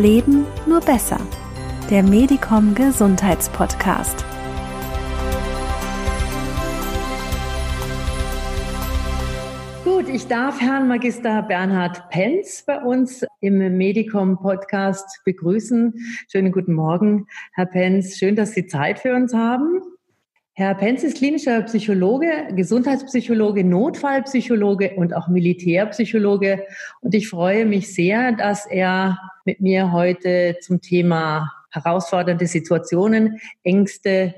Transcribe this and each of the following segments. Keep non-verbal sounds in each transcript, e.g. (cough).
Leben nur besser. Der Medicom Gesundheitspodcast. Gut, ich darf Herrn Magister Bernhard Penz bei uns im Medicom Podcast begrüßen. Schönen guten Morgen, Herr Penz. Schön, dass Sie Zeit für uns haben. Herr Penz ist klinischer Psychologe, Gesundheitspsychologe, Notfallpsychologe und auch Militärpsychologe. Und ich freue mich sehr, dass er mit mir heute zum Thema herausfordernde Situationen, Ängste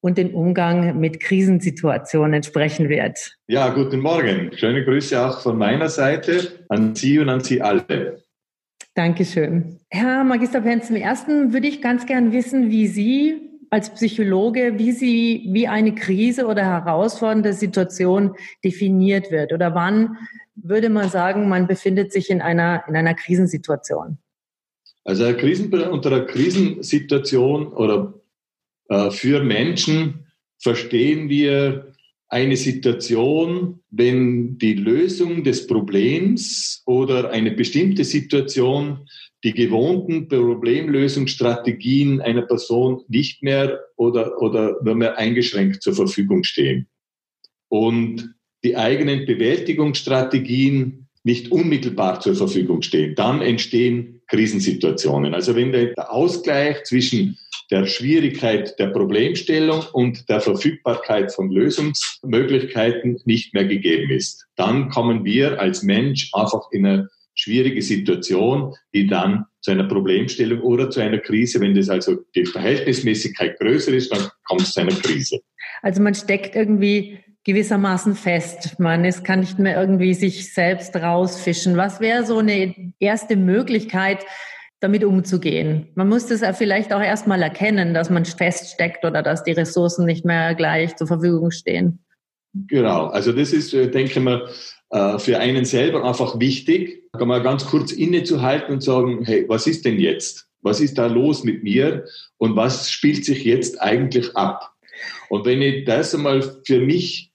und den Umgang mit Krisensituationen sprechen wird. Ja, guten Morgen. Schöne Grüße auch von meiner Seite an Sie und an Sie alle. Dankeschön. Herr Magister Penz, zum Ersten würde ich ganz gern wissen, wie Sie als Psychologe, wie sie, wie eine Krise oder herausfordernde Situation definiert wird oder wann würde man sagen, man befindet sich in einer, in einer Krisensituation? Also eine Krisen, unter einer Krisensituation oder äh, für Menschen verstehen wir eine Situation, wenn die Lösung des Problems oder eine bestimmte Situation die gewohnten Problemlösungsstrategien einer Person nicht mehr oder, oder nur mehr eingeschränkt zur Verfügung stehen. Und die eigenen Bewältigungsstrategien nicht unmittelbar zur Verfügung stehen. Dann entstehen Krisensituationen. Also wenn der Ausgleich zwischen der Schwierigkeit der Problemstellung und der Verfügbarkeit von Lösungsmöglichkeiten nicht mehr gegeben ist, dann kommen wir als Mensch einfach in eine schwierige Situation, die dann zu einer Problemstellung oder zu einer Krise, wenn das also die Verhältnismäßigkeit größer ist, dann kommt es zu einer Krise. Also man steckt irgendwie gewissermaßen fest. Man es kann nicht mehr irgendwie sich selbst rausfischen. Was wäre so eine erste Möglichkeit, damit umzugehen? Man muss das vielleicht auch erstmal erkennen, dass man feststeckt oder dass die Ressourcen nicht mehr gleich zur Verfügung stehen. Genau, also das ist, äh, denke ich mal, äh, für einen selber einfach wichtig, man ganz kurz innezuhalten und sagen, hey, was ist denn jetzt? Was ist da los mit mir? Und was spielt sich jetzt eigentlich ab? Und wenn ich das einmal für mich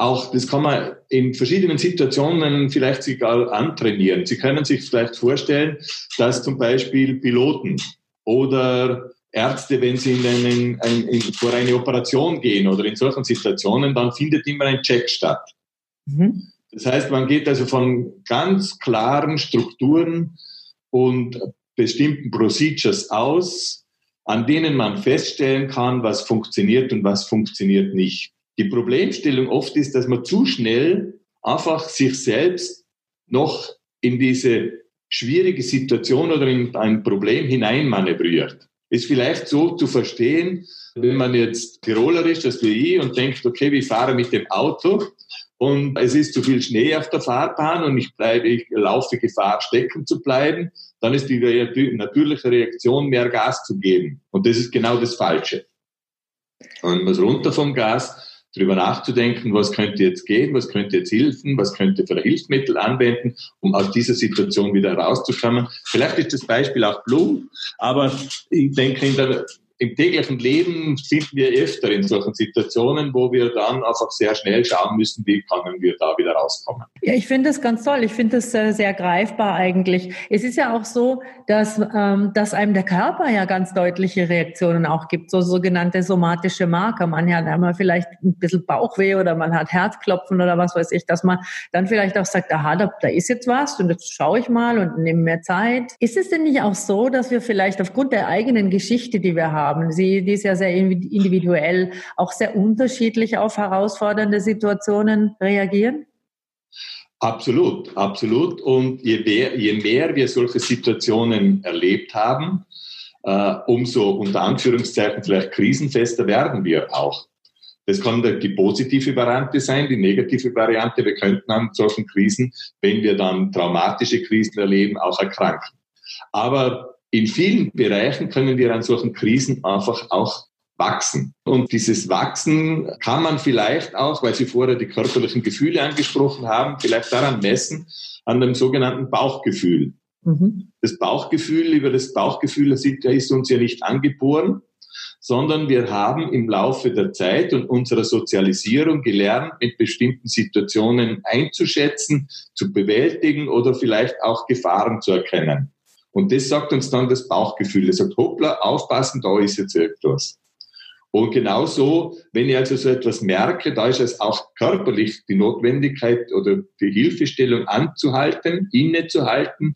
auch, das kann man in verschiedenen Situationen vielleicht sogar antrainieren. Sie können sich vielleicht vorstellen, dass zum Beispiel Piloten oder Ärzte, wenn sie in einen, ein, in, vor eine Operation gehen oder in solchen Situationen, dann findet immer ein Check statt. Mhm. Das heißt, man geht also von ganz klaren Strukturen und bestimmten Procedures aus, an denen man feststellen kann, was funktioniert und was funktioniert nicht. Die Problemstellung oft ist, dass man zu schnell einfach sich selbst noch in diese schwierige Situation oder in ein Problem hineinmanövriert. Ist vielleicht so zu verstehen, wenn man jetzt Tiroler ist, das wie ich, und denkt, okay, wir fahren mit dem Auto und es ist zu viel Schnee auf der Fahrbahn und ich bleibe, ich laufe Gefahr, stecken zu bleiben, dann ist die natürliche Reaktion, mehr Gas zu geben. Und das ist genau das Falsche. Und muss runter vom Gas, darüber nachzudenken, was könnte jetzt gehen, was könnte jetzt helfen, was könnte für Hilfsmittel anwenden, um aus dieser Situation wieder herauszukommen. Vielleicht ist das Beispiel auch Blum, aber ich denke, in der im täglichen Leben sind wir öfter in solchen Situationen, wo wir dann einfach sehr schnell schauen müssen, wie können wir da wieder rauskommen. Ja, ich finde das ganz toll. Ich finde das äh, sehr greifbar eigentlich. Es ist ja auch so, dass, ähm, dass einem der Körper ja ganz deutliche Reaktionen auch gibt, so sogenannte somatische Marker. Man hat einmal vielleicht ein bisschen Bauchweh oder man hat Herzklopfen oder was weiß ich, dass man dann vielleicht auch sagt, aha, da, da ist jetzt was und jetzt schaue ich mal und nehme mehr Zeit. Ist es denn nicht auch so, dass wir vielleicht aufgrund der eigenen Geschichte, die wir haben, haben. Sie, die ist ja sehr individuell, auch sehr unterschiedlich auf herausfordernde Situationen reagieren? Absolut, absolut. Und je mehr, je mehr wir solche Situationen erlebt haben, äh, umso unter Anführungszeichen vielleicht krisenfester werden wir auch. Das kann die positive Variante sein, die negative Variante. Wir könnten an solchen Krisen, wenn wir dann traumatische Krisen erleben, auch erkranken. Aber in vielen Bereichen können wir an solchen Krisen einfach auch wachsen. Und dieses Wachsen kann man vielleicht auch, weil Sie vorher die körperlichen Gefühle angesprochen haben, vielleicht daran messen, an dem sogenannten Bauchgefühl. Mhm. Das Bauchgefühl, über das Bauchgefühl ist uns ja nicht angeboren, sondern wir haben im Laufe der Zeit und unserer Sozialisierung gelernt, mit bestimmten Situationen einzuschätzen, zu bewältigen oder vielleicht auch Gefahren zu erkennen. Und das sagt uns dann das Bauchgefühl. Das sagt, hoppla, aufpassen, da ist jetzt etwas. Und genauso, wenn ich also so etwas merke, da ist es auch körperlich die Notwendigkeit oder die Hilfestellung anzuhalten, innezuhalten,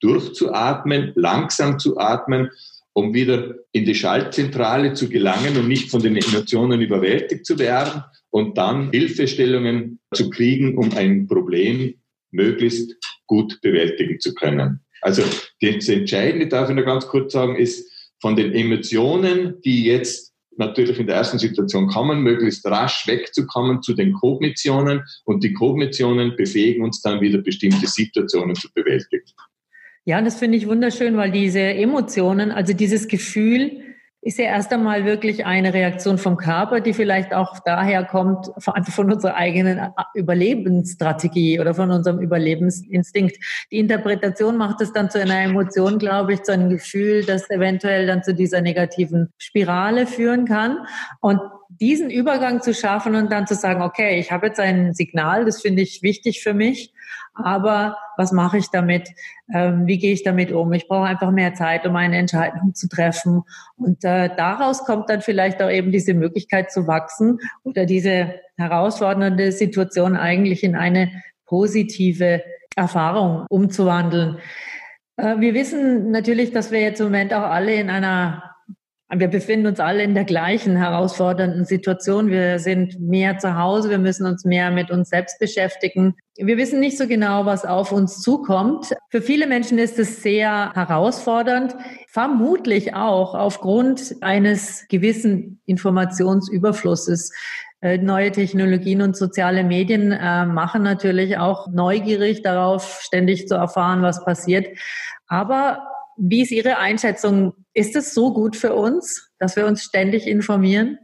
durchzuatmen, langsam zu atmen, um wieder in die Schaltzentrale zu gelangen und nicht von den Emotionen überwältigt zu werden und dann Hilfestellungen zu kriegen, um ein Problem möglichst gut bewältigen zu können. Also das Entscheidende, darf ich noch ganz kurz sagen, ist von den Emotionen, die jetzt natürlich in der ersten Situation kommen, möglichst rasch wegzukommen zu den Kognitionen und die Kognitionen befähigen uns dann wieder bestimmte Situationen zu bewältigen. Ja, das finde ich wunderschön, weil diese Emotionen, also dieses Gefühl, ist ja erst einmal wirklich eine Reaktion vom Körper, die vielleicht auch daher kommt, von unserer eigenen Überlebensstrategie oder von unserem Überlebensinstinkt. Die Interpretation macht es dann zu einer Emotion, glaube ich, zu einem Gefühl, das eventuell dann zu dieser negativen Spirale führen kann. Und diesen Übergang zu schaffen und dann zu sagen, okay, ich habe jetzt ein Signal, das finde ich wichtig für mich aber was mache ich damit? Ähm, wie gehe ich damit um? Ich brauche einfach mehr Zeit, um eine Entscheidung zu treffen. Und äh, daraus kommt dann vielleicht auch eben diese Möglichkeit zu wachsen oder diese herausfordernde Situation eigentlich in eine positive Erfahrung umzuwandeln. Äh, wir wissen natürlich, dass wir jetzt im Moment auch alle in einer wir befinden uns alle in der gleichen herausfordernden Situation. Wir sind mehr zu Hause, wir müssen uns mehr mit uns selbst beschäftigen. Wir wissen nicht so genau, was auf uns zukommt. Für viele Menschen ist es sehr herausfordernd, vermutlich auch aufgrund eines gewissen Informationsüberflusses. Äh, neue Technologien und soziale Medien äh, machen natürlich auch neugierig darauf, ständig zu erfahren, was passiert. Aber wie ist Ihre Einschätzung? Ist es so gut für uns, dass wir uns ständig informieren?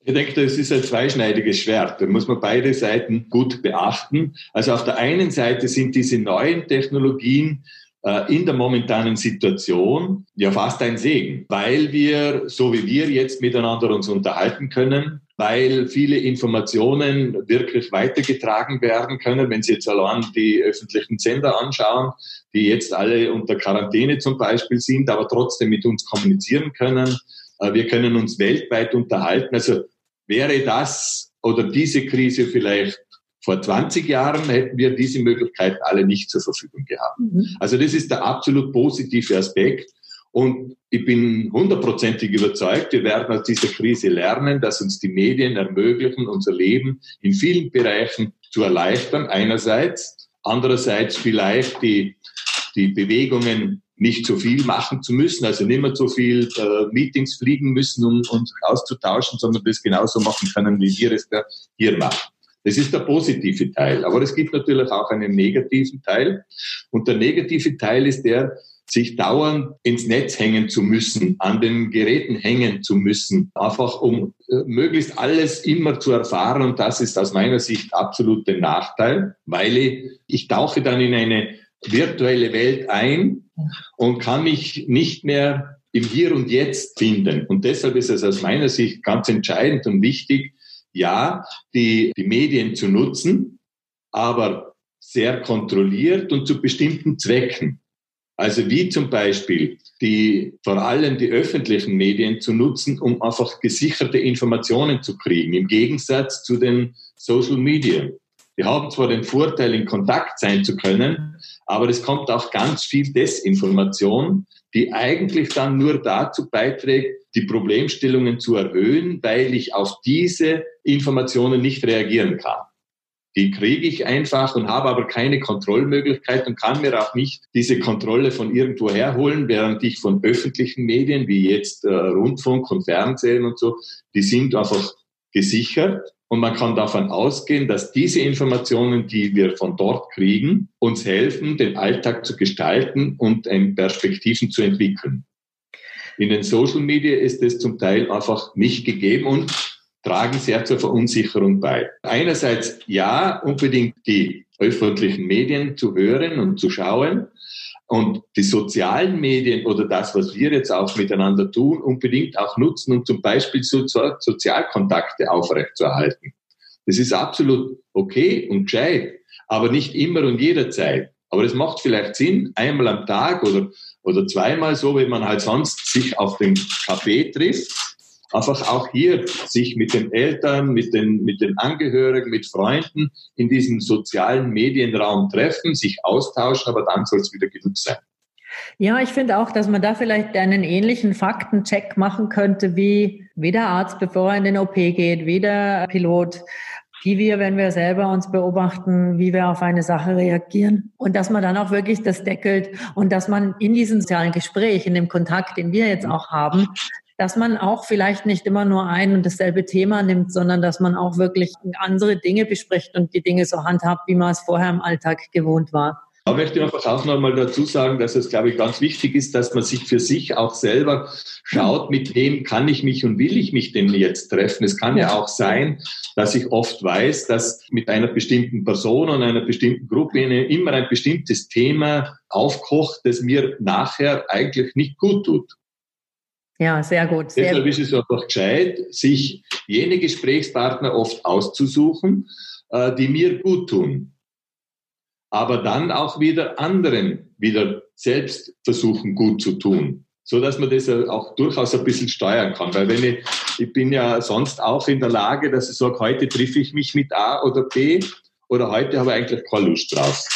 Ich denke, das ist ein zweischneidiges Schwert. Da muss man beide Seiten gut beachten. Also auf der einen Seite sind diese neuen Technologien äh, in der momentanen Situation ja fast ein Segen, weil wir, so wie wir jetzt miteinander uns unterhalten können, weil viele Informationen wirklich weitergetragen werden können. Wenn Sie jetzt allein die öffentlichen Sender anschauen, die jetzt alle unter Quarantäne zum Beispiel sind, aber trotzdem mit uns kommunizieren können. Äh, wir können uns weltweit unterhalten. Also wäre das oder diese Krise vielleicht vor 20 Jahren hätten wir diese Möglichkeit alle nicht zur Verfügung gehabt. Mhm. Also das ist der absolut positive Aspekt. Und ich bin hundertprozentig überzeugt, wir werden aus dieser Krise lernen, dass uns die Medien ermöglichen, unser Leben in vielen Bereichen zu erleichtern, einerseits. Andererseits vielleicht die, die Bewegungen nicht so viel machen zu müssen, also nicht mehr so viel äh, Meetings fliegen müssen, um uns auszutauschen, sondern das genauso machen können, wie wir es da hier machen. Das ist der positive Teil. Aber es gibt natürlich auch einen negativen Teil. Und der negative Teil ist der, sich dauernd ins Netz hängen zu müssen, an den Geräten hängen zu müssen, einfach um äh, möglichst alles immer zu erfahren. Und das ist aus meiner Sicht absolut der Nachteil, weil ich, ich tauche dann in eine virtuelle Welt ein und kann mich nicht mehr im Hier und Jetzt finden. Und deshalb ist es aus meiner Sicht ganz entscheidend und wichtig, ja, die, die Medien zu nutzen, aber sehr kontrolliert und zu bestimmten Zwecken. Also wie zum Beispiel die, vor allem die öffentlichen Medien zu nutzen, um einfach gesicherte Informationen zu kriegen, im Gegensatz zu den Social Media. Die haben zwar den Vorteil, in Kontakt sein zu können, aber es kommt auch ganz viel Desinformation, die eigentlich dann nur dazu beiträgt, die Problemstellungen zu erhöhen, weil ich auf diese Informationen nicht reagieren kann. Die kriege ich einfach und habe aber keine Kontrollmöglichkeit und kann mir auch nicht diese Kontrolle von irgendwo herholen, während ich von öffentlichen Medien wie jetzt äh, Rundfunk und Fernsehen und so, die sind einfach gesichert und man kann davon ausgehen, dass diese Informationen, die wir von dort kriegen, uns helfen, den Alltag zu gestalten und Perspektiven zu entwickeln. In den Social Media ist es zum Teil einfach nicht gegeben und tragen sehr zur Verunsicherung bei. Einerseits ja, unbedingt die öffentlichen Medien zu hören und zu schauen und die sozialen Medien oder das, was wir jetzt auch miteinander tun, unbedingt auch nutzen, um zum Beispiel so Sozialkontakte aufrechtzuerhalten. Das ist absolut okay und gescheit, aber nicht immer und jederzeit. Aber es macht vielleicht Sinn, einmal am Tag oder, oder zweimal so, wie man halt sonst sich auf dem Café trifft. Einfach auch hier sich mit den Eltern, mit den, mit den Angehörigen, mit Freunden in diesem sozialen Medienraum treffen, sich austauschen, aber dann soll es wieder genug sein. Ja, ich finde auch, dass man da vielleicht einen ähnlichen Faktencheck machen könnte, wie, wie der Arzt, bevor er in den OP geht, wie der Pilot, wie wir, wenn wir selber uns beobachten, wie wir auf eine Sache reagieren. Und dass man dann auch wirklich das deckelt und dass man in diesem sozialen Gespräch, in dem Kontakt, den wir jetzt auch haben, dass man auch vielleicht nicht immer nur ein und dasselbe Thema nimmt, sondern dass man auch wirklich andere Dinge bespricht und die Dinge so handhabt, wie man es vorher im Alltag gewohnt war. Da möchte ich einfach auch nochmal dazu sagen, dass es, glaube ich, ganz wichtig ist, dass man sich für sich auch selber schaut, mit wem kann ich mich und will ich mich denn jetzt treffen. Es kann ja auch sein, dass ich oft weiß, dass mit einer bestimmten Person und einer bestimmten Gruppe immer ein bestimmtes Thema aufkocht, das mir nachher eigentlich nicht gut tut. Ja, sehr gut. Sehr Deshalb ist es einfach gescheit, sich jene Gesprächspartner oft auszusuchen, äh, die mir gut tun aber dann auch wieder anderen wieder selbst versuchen gut zu tun, so dass man das auch durchaus ein bisschen steuern kann. Weil wenn ich, ich bin ja sonst auch in der Lage, dass ich sage, heute treffe ich mich mit A oder B oder heute habe ich eigentlich keine Lust drauf.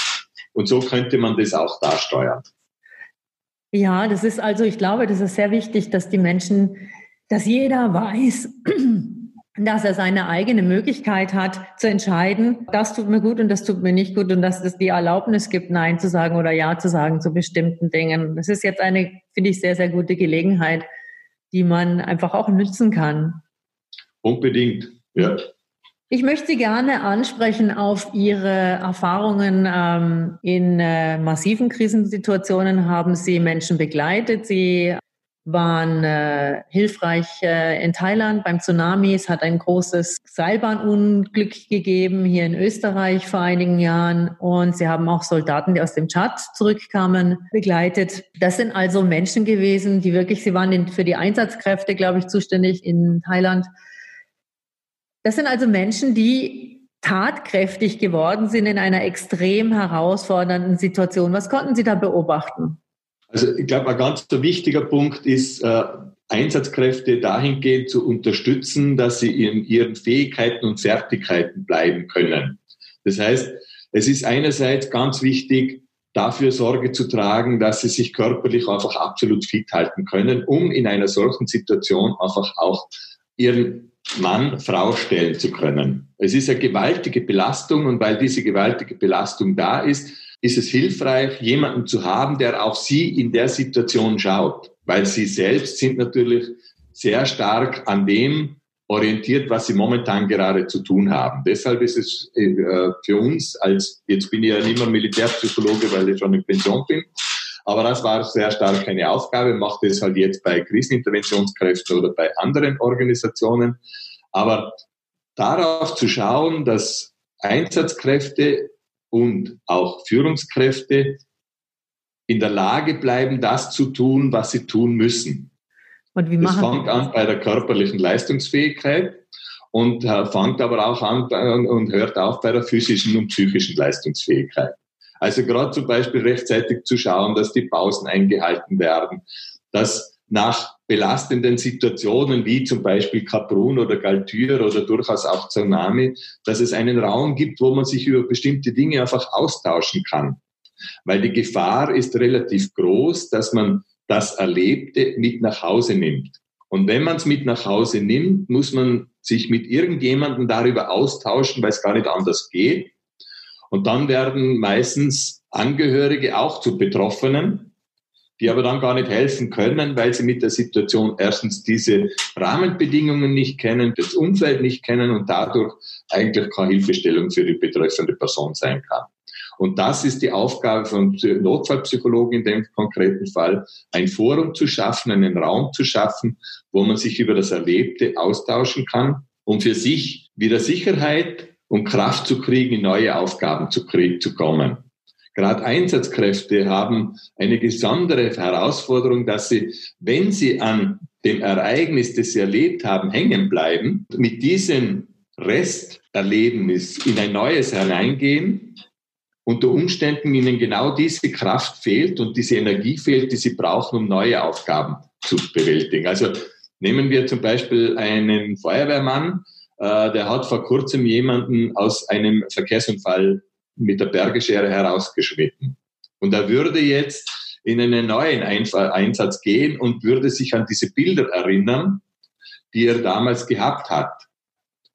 Und so könnte man das auch da steuern. Ja, das ist also, ich glaube, das ist sehr wichtig, dass die Menschen, dass jeder weiß, (clears throat) dass er seine eigene Möglichkeit hat zu entscheiden, das tut mir gut und das tut mir nicht gut und dass es die Erlaubnis gibt, Nein zu sagen oder Ja zu sagen zu bestimmten Dingen. Das ist jetzt eine, finde ich, sehr, sehr gute Gelegenheit, die man einfach auch nützen kann. Unbedingt, ja. Ich möchte Sie gerne ansprechen auf Ihre Erfahrungen ähm, in äh, massiven Krisensituationen. Haben Sie Menschen begleitet? Sie waren äh, hilfreich äh, in Thailand beim Tsunami. Es hat ein großes Seilbahnunglück gegeben hier in Österreich vor einigen Jahren und sie haben auch Soldaten, die aus dem Tschad zurückkamen, begleitet. Das sind also Menschen gewesen, die wirklich, sie waren für die Einsatzkräfte, glaube ich, zuständig in Thailand. Das sind also Menschen, die tatkräftig geworden sind in einer extrem herausfordernden Situation. Was konnten Sie da beobachten? Also ich glaube, ein ganz wichtiger Punkt ist, äh, Einsatzkräfte dahingehend zu unterstützen, dass sie in ihren Fähigkeiten und Fertigkeiten bleiben können. Das heißt, es ist einerseits ganz wichtig, dafür Sorge zu tragen, dass sie sich körperlich einfach absolut fit halten können, um in einer solchen Situation einfach auch ihren Mann, Frau stellen zu können. Es ist eine gewaltige Belastung und weil diese gewaltige Belastung da ist, ist es hilfreich, jemanden zu haben, der auf Sie in der Situation schaut, weil Sie selbst sind natürlich sehr stark an dem orientiert, was Sie momentan gerade zu tun haben. Deshalb ist es äh, für uns als, jetzt bin ich ja nicht mehr Militärpsychologe, weil ich schon in Pension bin, aber das war sehr stark eine Aufgabe, macht es halt jetzt bei Kriseninterventionskräften oder bei anderen Organisationen. Aber darauf zu schauen, dass Einsatzkräfte und auch Führungskräfte in der Lage bleiben, das zu tun, was sie tun müssen. Und wie machen das fängt an bei der körperlichen Leistungsfähigkeit und äh, fängt aber auch an und hört auf bei der physischen und psychischen Leistungsfähigkeit. Also gerade zum Beispiel rechtzeitig zu schauen, dass die Pausen eingehalten werden, dass nach belastenden Situationen wie zum Beispiel Kaprun oder Galtür oder durchaus auch Tsunami, dass es einen Raum gibt, wo man sich über bestimmte Dinge einfach austauschen kann. Weil die Gefahr ist relativ groß, dass man das Erlebte mit nach Hause nimmt. Und wenn man es mit nach Hause nimmt, muss man sich mit irgendjemandem darüber austauschen, weil es gar nicht anders geht. Und dann werden meistens Angehörige auch zu Betroffenen die aber dann gar nicht helfen können, weil sie mit der Situation erstens diese Rahmenbedingungen nicht kennen, das Umfeld nicht kennen und dadurch eigentlich keine Hilfestellung für die betreffende Person sein kann. Und das ist die Aufgabe von Notfallpsychologen in dem konkreten Fall, ein Forum zu schaffen, einen Raum zu schaffen, wo man sich über das Erlebte austauschen kann, um für sich wieder Sicherheit und Kraft zu kriegen, in neue Aufgaben zu, zu kommen. Gerade Einsatzkräfte haben eine besondere Herausforderung, dass sie, wenn sie an dem Ereignis, das sie erlebt haben, hängen bleiben, mit diesem Resterlebnis in ein neues hereingehen unter Umständen ihnen genau diese Kraft fehlt und diese Energie fehlt, die sie brauchen, um neue Aufgaben zu bewältigen. Also nehmen wir zum Beispiel einen Feuerwehrmann, äh, der hat vor kurzem jemanden aus einem Verkehrsunfall mit der Bergeschere herausgeschnitten. Und er würde jetzt in einen neuen Einsatz gehen und würde sich an diese Bilder erinnern, die er damals gehabt hat.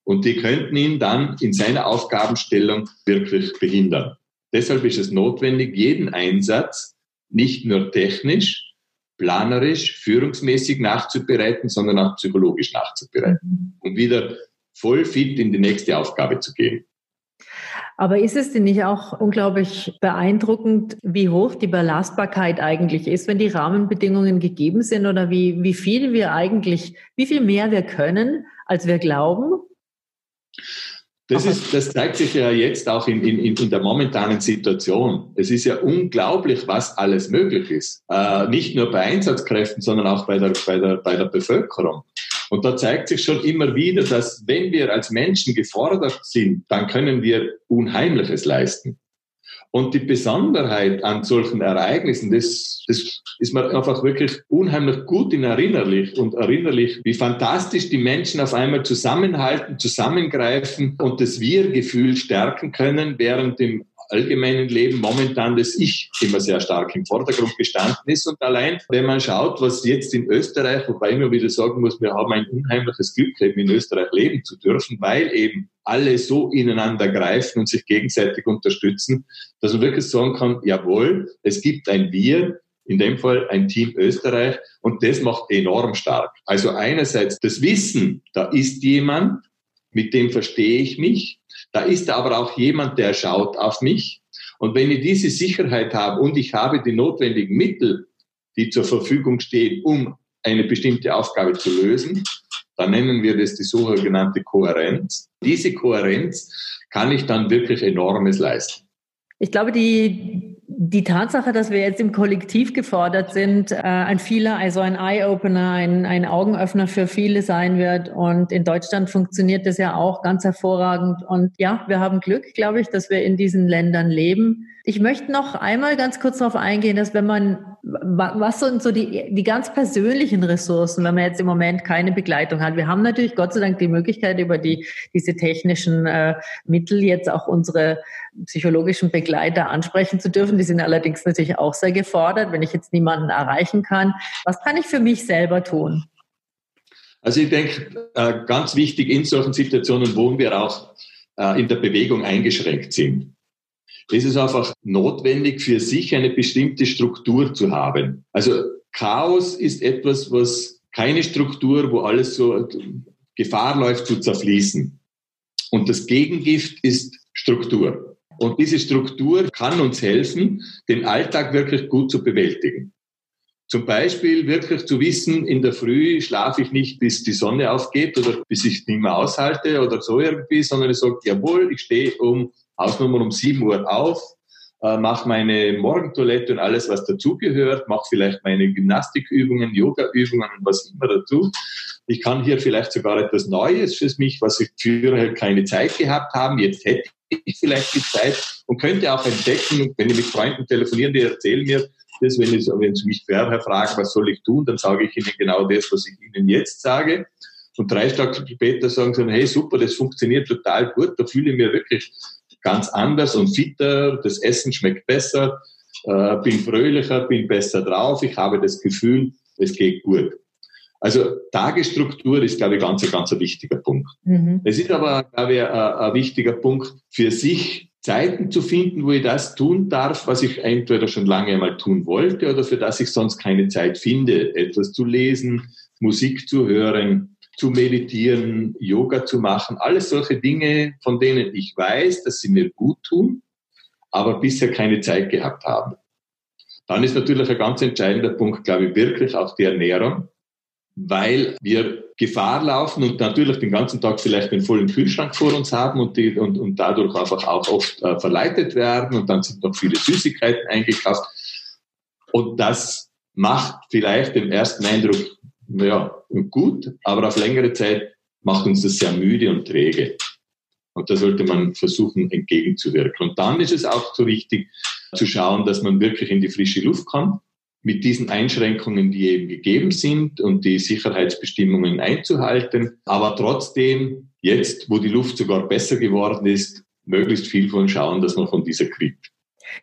Und die könnten ihn dann in seiner Aufgabenstellung wirklich behindern. Deshalb ist es notwendig, jeden Einsatz nicht nur technisch, planerisch, führungsmäßig nachzubereiten, sondern auch psychologisch nachzubereiten, um wieder voll fit in die nächste Aufgabe zu gehen. Aber ist es denn nicht auch unglaublich beeindruckend, wie hoch die Belastbarkeit eigentlich ist, wenn die Rahmenbedingungen gegeben sind oder wie, wie viel wir eigentlich, wie viel mehr wir können, als wir glauben? Das, ist, das zeigt sich ja jetzt auch in, in, in der momentanen Situation. Es ist ja unglaublich, was alles möglich ist. Äh, nicht nur bei Einsatzkräften, sondern auch bei der, bei, der, bei der Bevölkerung. Und da zeigt sich schon immer wieder, dass wenn wir als Menschen gefordert sind, dann können wir Unheimliches leisten. Und die Besonderheit an solchen Ereignissen, das, das ist mir einfach wirklich unheimlich gut in erinnerlich und erinnerlich, wie fantastisch die Menschen auf einmal zusammenhalten, zusammengreifen und das Wir-Gefühl stärken können, während dem allgemeinen Leben momentan das Ich immer sehr stark im Vordergrund gestanden ist. Und allein, wenn man schaut, was jetzt in Österreich, wobei ich mir wieder sagen muss, wir haben ein unheimliches Glück, eben in Österreich leben zu dürfen, weil eben alle so ineinander greifen und sich gegenseitig unterstützen, dass man wirklich sagen kann, jawohl, es gibt ein Wir, in dem Fall ein Team Österreich und das macht enorm stark. Also einerseits das Wissen, da ist jemand, mit dem verstehe ich mich, da ist aber auch jemand, der schaut auf mich. Und wenn ich diese Sicherheit habe und ich habe die notwendigen Mittel, die zur Verfügung stehen, um eine bestimmte Aufgabe zu lösen, dann nennen wir das die sogenannte Kohärenz. Diese Kohärenz kann ich dann wirklich enormes leisten. Ich glaube, die, die Tatsache, dass wir jetzt im Kollektiv gefordert sind, äh, ein vieler, also ein Eye-Opener, ein, ein Augenöffner für viele sein wird. Und in Deutschland funktioniert das ja auch ganz hervorragend. Und ja, wir haben Glück, glaube ich, dass wir in diesen Ländern leben. Ich möchte noch einmal ganz kurz darauf eingehen, dass wenn man, was sind so die, die ganz persönlichen Ressourcen, wenn man jetzt im Moment keine Begleitung hat. Wir haben natürlich Gott sei Dank die Möglichkeit, über die, diese technischen äh, Mittel jetzt auch unsere psychologischen Begleiter ansprechen zu dürfen. Die sind allerdings natürlich auch sehr gefordert, wenn ich jetzt niemanden erreichen kann. Was kann ich für mich selber tun? Also ich denke, äh, ganz wichtig in solchen Situationen, wo wir auch äh, in der Bewegung eingeschränkt sind. Es ist einfach notwendig, für sich eine bestimmte Struktur zu haben. Also Chaos ist etwas, was keine Struktur, wo alles so Gefahr läuft zu zerfließen. Und das Gegengift ist Struktur. Und diese Struktur kann uns helfen, den Alltag wirklich gut zu bewältigen. Zum Beispiel wirklich zu wissen, in der Früh schlafe ich nicht, bis die Sonne aufgeht oder bis ich nicht mehr aushalte oder so irgendwie, sondern ich sage, jawohl, ich stehe um Hausnummer um 7 Uhr auf, äh, mache meine Morgentoilette und alles, was dazugehört, mache vielleicht meine Gymnastikübungen, Yogaübungen und was immer dazu. Ich kann hier vielleicht sogar etwas Neues für mich, was ich früher keine Zeit gehabt habe. Jetzt hätte ich vielleicht die Zeit und könnte auch entdecken, wenn ich mit Freunden telefoniere, die erzählen mir das, wenn, sie mich vorher fragen, was soll ich tun, dann sage ich ihnen genau das, was ich ihnen jetzt sage. Und drei Tage später sagen sie, hey super, das funktioniert total gut, da fühle ich mich wirklich ganz anders und fitter, das Essen schmeckt besser, äh, bin fröhlicher, bin besser drauf, ich habe das Gefühl, es geht gut. Also Tagesstruktur ist, glaube ich, ganz, ein ganz ein wichtiger Punkt. Mhm. Es ist aber, glaube ich, ein, ein wichtiger Punkt für sich, Zeiten zu finden, wo ich das tun darf, was ich entweder schon lange einmal tun wollte oder für das ich sonst keine Zeit finde, etwas zu lesen, Musik zu hören, zu meditieren, Yoga zu machen, alles solche Dinge, von denen ich weiß, dass sie mir gut tun, aber bisher keine Zeit gehabt haben. Dann ist natürlich ein ganz entscheidender Punkt, glaube ich, wirklich auch die Ernährung, weil wir Gefahr laufen und natürlich den ganzen Tag vielleicht den vollen Kühlschrank vor uns haben und, die, und, und dadurch einfach auch oft äh, verleitet werden und dann sind noch viele Süßigkeiten eingekauft. Und das macht vielleicht den ersten Eindruck, ja, gut, aber auf längere Zeit macht uns das sehr müde und träge. Und da sollte man versuchen, entgegenzuwirken. Und dann ist es auch so wichtig zu schauen, dass man wirklich in die frische Luft kommt, mit diesen Einschränkungen, die eben gegeben sind und die Sicherheitsbestimmungen einzuhalten. Aber trotzdem, jetzt, wo die Luft sogar besser geworden ist, möglichst viel von schauen, dass man von dieser kriegt.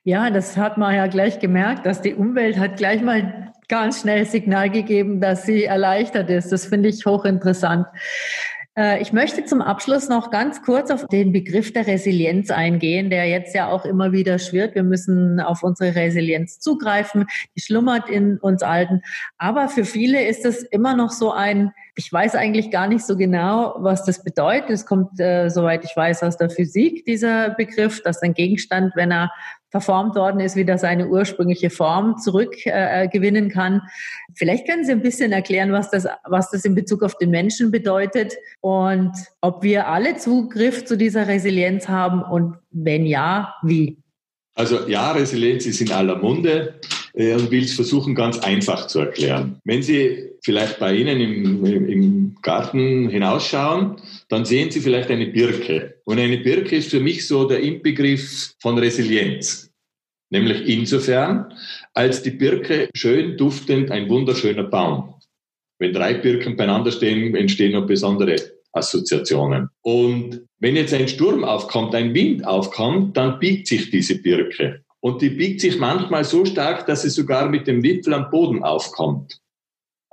Ja, das hat man ja gleich gemerkt, dass die Umwelt hat gleich mal ganz schnell Signal gegeben, dass sie erleichtert ist. Das finde ich hochinteressant. Äh, ich möchte zum Abschluss noch ganz kurz auf den Begriff der Resilienz eingehen, der jetzt ja auch immer wieder schwirrt. Wir müssen auf unsere Resilienz zugreifen. Die schlummert in uns Alten. Aber für viele ist es immer noch so ein, ich weiß eigentlich gar nicht so genau, was das bedeutet. Es kommt, äh, soweit ich weiß, aus der Physik, dieser Begriff, dass ein Gegenstand, wenn er verformt worden ist, wieder seine ursprüngliche Form zurückgewinnen äh, kann. Vielleicht können Sie ein bisschen erklären, was das, was das in Bezug auf den Menschen bedeutet und ob wir alle Zugriff zu dieser Resilienz haben und wenn ja, wie? Also ja, Resilienz ist in aller Munde äh, und will es versuchen, ganz einfach zu erklären. Wenn Sie vielleicht bei Ihnen im, im Garten hinausschauen, dann sehen Sie vielleicht eine Birke. Und eine Birke ist für mich so der Inbegriff von Resilienz. Nämlich insofern, als die Birke schön duftend ein wunderschöner Baum. Wenn drei Birken beieinander stehen, entstehen noch besondere Assoziationen. Und wenn jetzt ein Sturm aufkommt, ein Wind aufkommt, dann biegt sich diese Birke. Und die biegt sich manchmal so stark, dass sie sogar mit dem Wipfel am Boden aufkommt.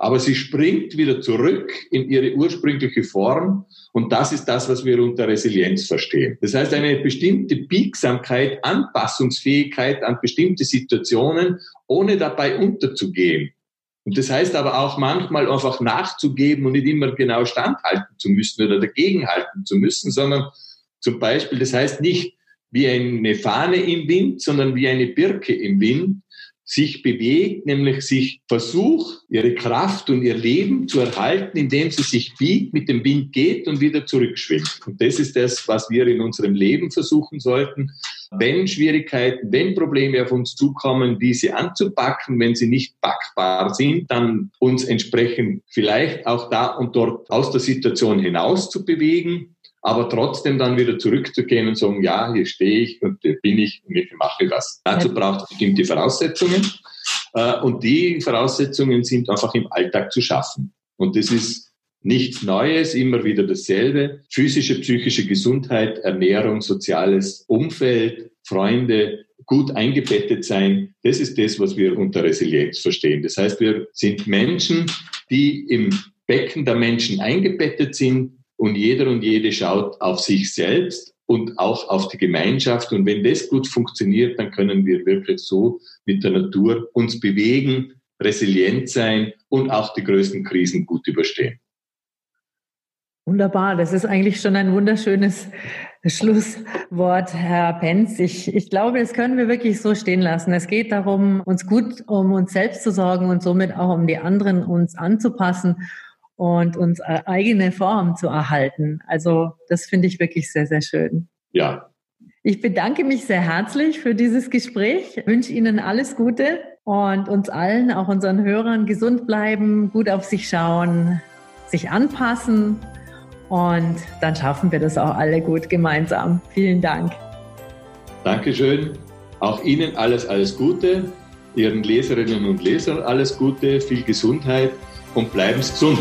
Aber sie springt wieder zurück in ihre ursprüngliche Form. Und das ist das, was wir unter Resilienz verstehen. Das heißt, eine bestimmte Biegsamkeit, Anpassungsfähigkeit an bestimmte Situationen, ohne dabei unterzugehen. Und das heißt aber auch manchmal einfach nachzugeben und nicht immer genau standhalten zu müssen oder dagegenhalten zu müssen, sondern zum Beispiel, das heißt nicht, wie eine Fahne im Wind, sondern wie eine Birke im Wind sich bewegt, nämlich sich versucht, ihre Kraft und ihr Leben zu erhalten, indem sie sich biegt, mit dem Wind geht und wieder zurückschwimmt. Und das ist das, was wir in unserem Leben versuchen sollten. Wenn Schwierigkeiten, wenn Probleme auf uns zukommen, diese anzupacken, wenn sie nicht packbar sind, dann uns entsprechend vielleicht auch da und dort aus der Situation hinaus zu bewegen aber trotzdem dann wieder zurückzugehen und sagen, ja, hier stehe ich und hier bin ich und ich mache was. Dazu braucht es bestimmte Voraussetzungen äh, und die Voraussetzungen sind einfach im Alltag zu schaffen. Und das ist nichts Neues, immer wieder dasselbe. Physische, psychische Gesundheit, Ernährung, soziales Umfeld, Freunde, gut eingebettet sein, das ist das, was wir unter Resilienz verstehen. Das heißt, wir sind Menschen, die im Becken der Menschen eingebettet sind, und jeder und jede schaut auf sich selbst und auch auf die Gemeinschaft. Und wenn das gut funktioniert, dann können wir wirklich so mit der Natur uns bewegen, resilient sein und auch die größten Krisen gut überstehen. Wunderbar, das ist eigentlich schon ein wunderschönes Schlusswort, Herr Penz. Ich, ich glaube, das können wir wirklich so stehen lassen. Es geht darum, uns gut um uns selbst zu sorgen und somit auch um die anderen uns anzupassen und unsere eigene Form zu erhalten. Also das finde ich wirklich sehr, sehr schön. Ja. Ich bedanke mich sehr herzlich für dieses Gespräch, ich wünsche Ihnen alles Gute und uns allen, auch unseren Hörern, gesund bleiben, gut auf sich schauen, sich anpassen und dann schaffen wir das auch alle gut gemeinsam. Vielen Dank. Dankeschön. Auch Ihnen alles, alles Gute. Ihren Leserinnen und Lesern alles Gute, viel Gesundheit und bleiben Sie gesund.